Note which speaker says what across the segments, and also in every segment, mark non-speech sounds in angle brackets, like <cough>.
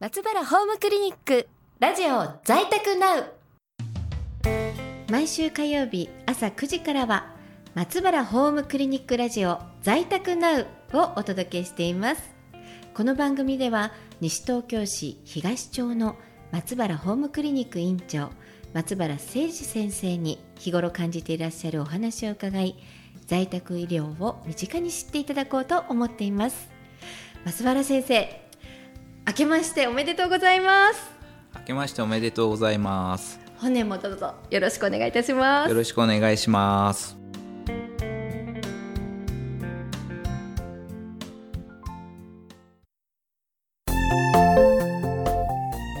Speaker 1: 松原ホームクリニックラジオ在宅ナウ。毎週火曜日朝9時からは松原ホームクリニックラジオ在宅ナウをお届けしています。この番組では西東京市東町の松原ホームクリニック院長松原誠二先生に日頃感じていらっしゃるお話を伺い在宅医療を身近に知っていただこうと思っています。松原先生明けましておめでとうございます。
Speaker 2: 明けましておめでとうございます。
Speaker 1: 本年もどうぞよろしくお願いいたします。
Speaker 2: よろしくお願いします。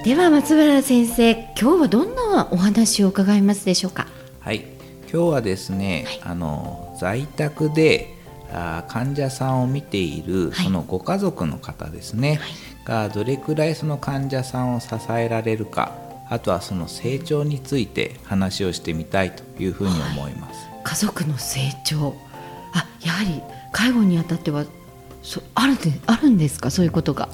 Speaker 1: では松原先生今日はどんなお話を伺いますでしょうか？
Speaker 2: はい。今日はですね、はい、あの在宅であ患者さんを見ているそのご家族の方ですね、はい、がどれくらいその患者さんを支えられるかあとはその成長について話をしてみたいというふうに思います、
Speaker 1: はい、家族の成長。あやはり介護にあたってはそあるであるんですか？そういうことが。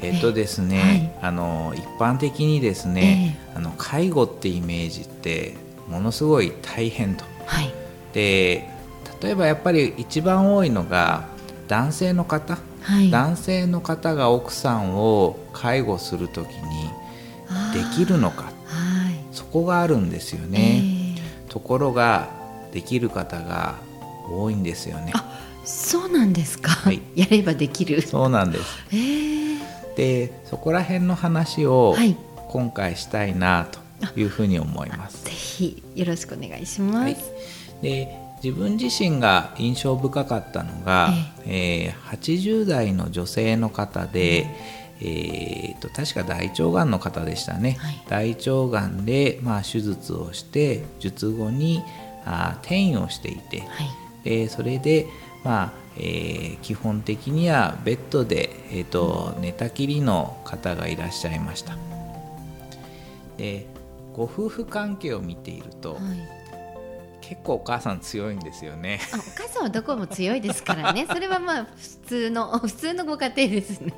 Speaker 2: えっとですね、はい、あの一般的にですね、えー、あの介護ってイメージってものすごい大変と。はい、で例えばやっぱり一番多いのが男性の方、はい、男性の方が奥さんを介護する時にできるのか、はい、そこがあるんですよね、えー、ところができる方が多いんですよね。
Speaker 1: そうなんですか、はい、やればできる。
Speaker 2: そうなんです、えー、でそこら辺の話を今回したいなというふうに思います、
Speaker 1: ぜひよろしくお願いします、
Speaker 2: で自分自身が印象深かったのが、ええ。ー、80代の女性の方で、うん、えーと、確か大腸がんの方でしたね、はい、大腸がんで、まあ、手術をして術後にあ転移をしていて、はい、でそれで、まあえー、基本的にはベッドで、えーと、寝たきりの方がいらっしゃいました。でご夫婦関係を見ていると、はい結構お母さん強いんですよね。
Speaker 1: あお母さんはどこも強いですからね。<laughs> それはまあ普通の普通のご家庭ですね。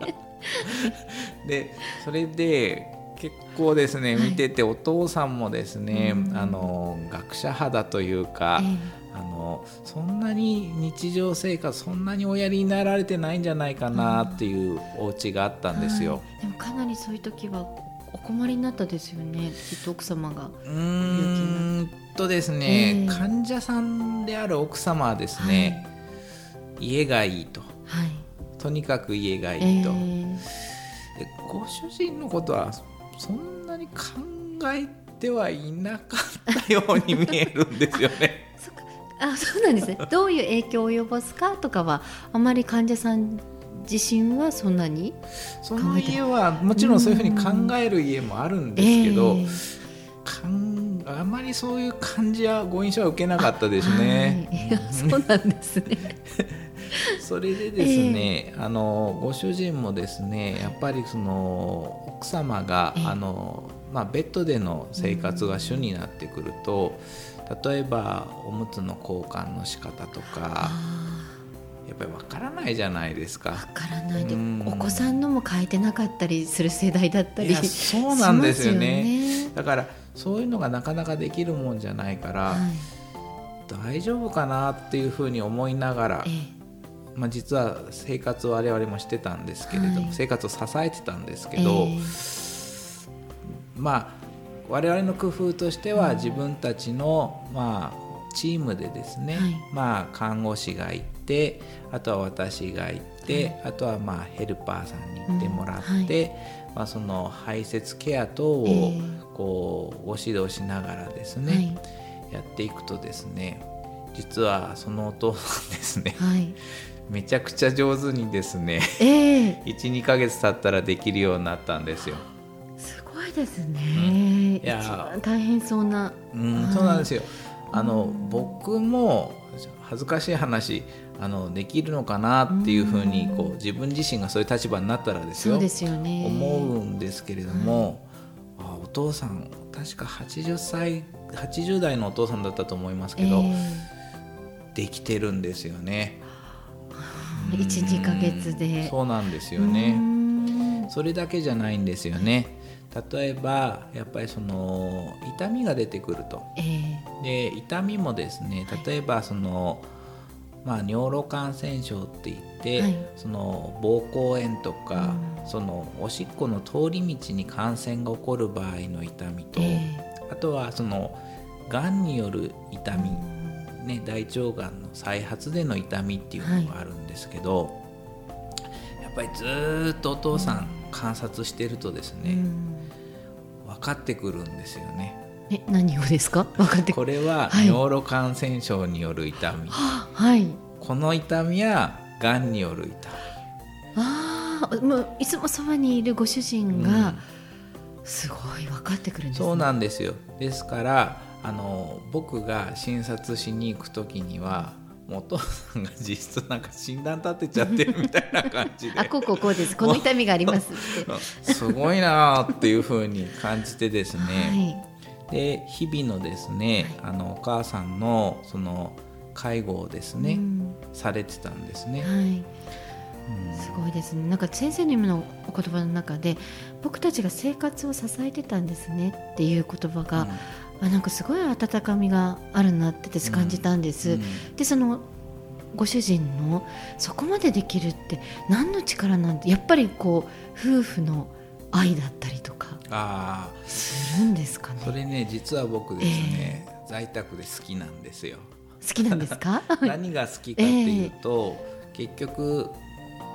Speaker 2: でそれで結構ですね、見ててお父さんもですね、あの学者肌というか、えー、あのそんなに日常生活そんなにおやりになられてないんじゃないかなっていうお家があったんですよ。
Speaker 1: でもかなりそういう時はお困りになったですよねきっと奥様が
Speaker 2: うんとですね、えー、患者さんである奥様はですね、はい、家がいいと、はい、とにかく家がいいと、えー、ご主人のことはそんなに考えてはいなかったように見えるんですよね。<laughs>
Speaker 1: あそうなんですね。<laughs> どういう影響を及ぼすかとかはあまり患者さん自身はそんなに
Speaker 2: その家はもちろんそういうふうに考える家もあるんですけど、えー、あまりそういう感じはご印象は受けなかったですね。
Speaker 1: はい、いやそうなんですね <laughs>
Speaker 2: それでですね、えー、あのご主人もですねやっぱりその奥様が、えー、あのまあ、ベッドでの生活が主になってくると、例えばおむつの交換の仕方とか。やっぱりわからないじゃないですか。わ
Speaker 1: からないで、お子さんのも変えてなかったりする世代だったり
Speaker 2: そうなんですよね。だからそういうのがなかなかできるもんじゃないから、はい、大丈夫かなっていうふうに思いながら、ええ、まあ、実は生活を我々もしてたんですけれども、はい、生活を支えてたんですけど、え、まあ我々の工夫としては自分たちの、まあ、チームでですね、はい、まあ、看護師がいてあとは私が行って、はい、あとはまあヘルパーさんに行ってもらって、うん。はい、まあ、その排泄ケア等をこうご指導しながらですね、はい、やっていくとですね実はそのお父さんですね、<laughs> めちゃくちゃ上手にですね、えー、<laughs> 12か月経ったらできるようになったんですよ。
Speaker 1: すごいですね、うん、いや大変そうな、
Speaker 2: うん、そうなんですよ。あの僕も恥ずかしい話あのできるのかなっていうふうにこう自分自身がそういう立場になったらですよですよ、ね、思うんですけれども、父さん確か80歳80代のお父さんだったと思いますけど、えー、できてるんですよね。
Speaker 1: 12か月で
Speaker 2: そうなんですよね。それだけじゃないんですよね。例えばやっぱりその痛みが出てくると、えー、で痛みもですね例えばその、まあ、尿路感染症って言って、はい、その膀胱炎とか、うん、そのおしっこの通り道に感染が起こる場合の痛みと、えー、あとはそのがんによる痛み、ね、大腸がんの再発での痛みっていうのがあるんですけど、はい、やっぱりずっとお父さん観察してるとですね、分かってくるんですよね。
Speaker 1: え何をですか？分かって。
Speaker 2: これは尿路感染症による痛み、
Speaker 1: はい、
Speaker 2: この痛みはがんによる痛み。
Speaker 1: ああもういつもそばにいるご主人が、すごい分かってくるんです、
Speaker 2: ね、そうなんですよ。ですからあの僕が診察しに行く時にはお父さんが実質なんか診断立てちゃってるみたいな感じで。<laughs>
Speaker 1: あこうこうこうです。この痛みがあります
Speaker 2: って。<laughs> すごいなっていうふうに感じてですね、はい、で日々のですね、はい、あのお母さんのその介護をですね、うん、されてたんですね。はい。
Speaker 1: すごいですね。なんか先生の今のお言葉の中で僕たちが生活を支えてたんですねっていう言葉が、あなんかすごい温かみがあるなって私感じたんです。うんうん、でそのご主人のそこまでできるって何の力なんてやっぱりこう夫婦の愛だったりとかするんですかね。
Speaker 2: それね実は僕ですね、えー、在宅で好きなんですよ。
Speaker 1: 好きなんですか？<laughs>
Speaker 2: 何が好きかっていうと、えー、結局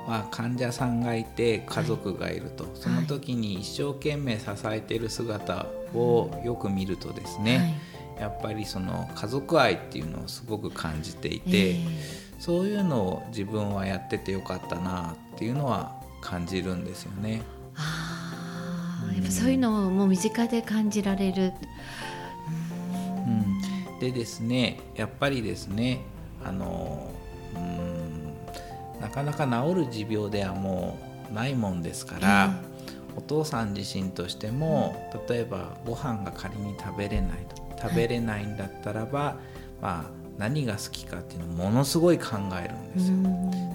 Speaker 2: まあ、患者さんがいて家族がいると、はい、その時に一生懸命支えている姿をよく見るとですね、はい、やっぱりその家族愛っていうのをすごく感じていて、えー、そういうのを自分はやっててよかったなっていうのは感じるんですよね。
Speaker 1: あやっぱそういうのをもう身近で感じられる。
Speaker 2: うん、でですねやっぱりですねあのなかなか治る持病ではもうないもんですから、お父さん自身としても例えばご飯が仮に食べれないと食べれないんだったらば、まあ、何が好きかっていうのをものすごい考えるんですよ。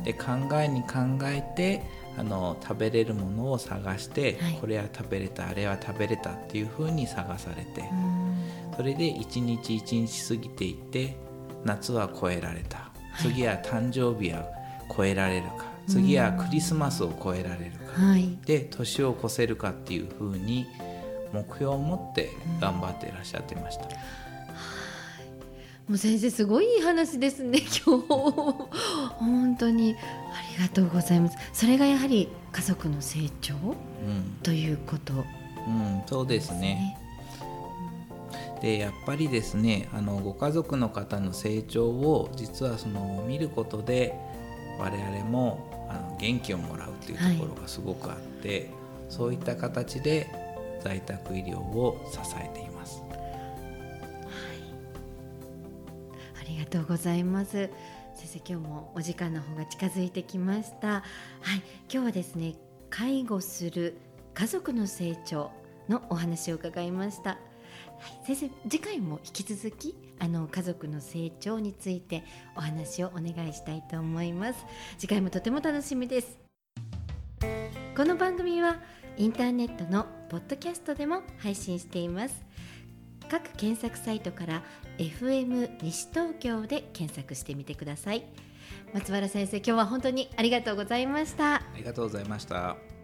Speaker 2: で考えに考えてあの食べれるものを探して、はい、これは食べれたあれは食べれたっていうふうに探されてそれで一日一日過ぎていって夏は超えられた。次は誕生日は超えられるか。次はクリスマスを超えられるか、はい、で年を越せるかっていうふうに目標を持って頑張っていらっしゃってました。うん、
Speaker 1: もう先生すごいいい話ですね今日。本当に。ありがとうございます。それがやはり家族の成長、うん、ということ、
Speaker 2: うん、そうですね。でやっぱりですねあのご家族の方の成長を実はその見ることで我々もあの元気をもらうというところがすごくあって、はい、そういった形で在宅医療を支えています。はい、
Speaker 1: ありがとうございます。先生今日もお時間の方が近づいてきました。はい、今日はですね介護する家族の成長のお話を伺いました。はい、先生次回も引き続きあの家族の成長についてお話をお願いしたいと思います次回もとても楽しみですこの番組はインターネットのポッドキャストでも配信しています各検索サイトから FM 西東京で検索してみてください。松原先生今日は本当にありがとうございました。あ
Speaker 2: りがとうございました。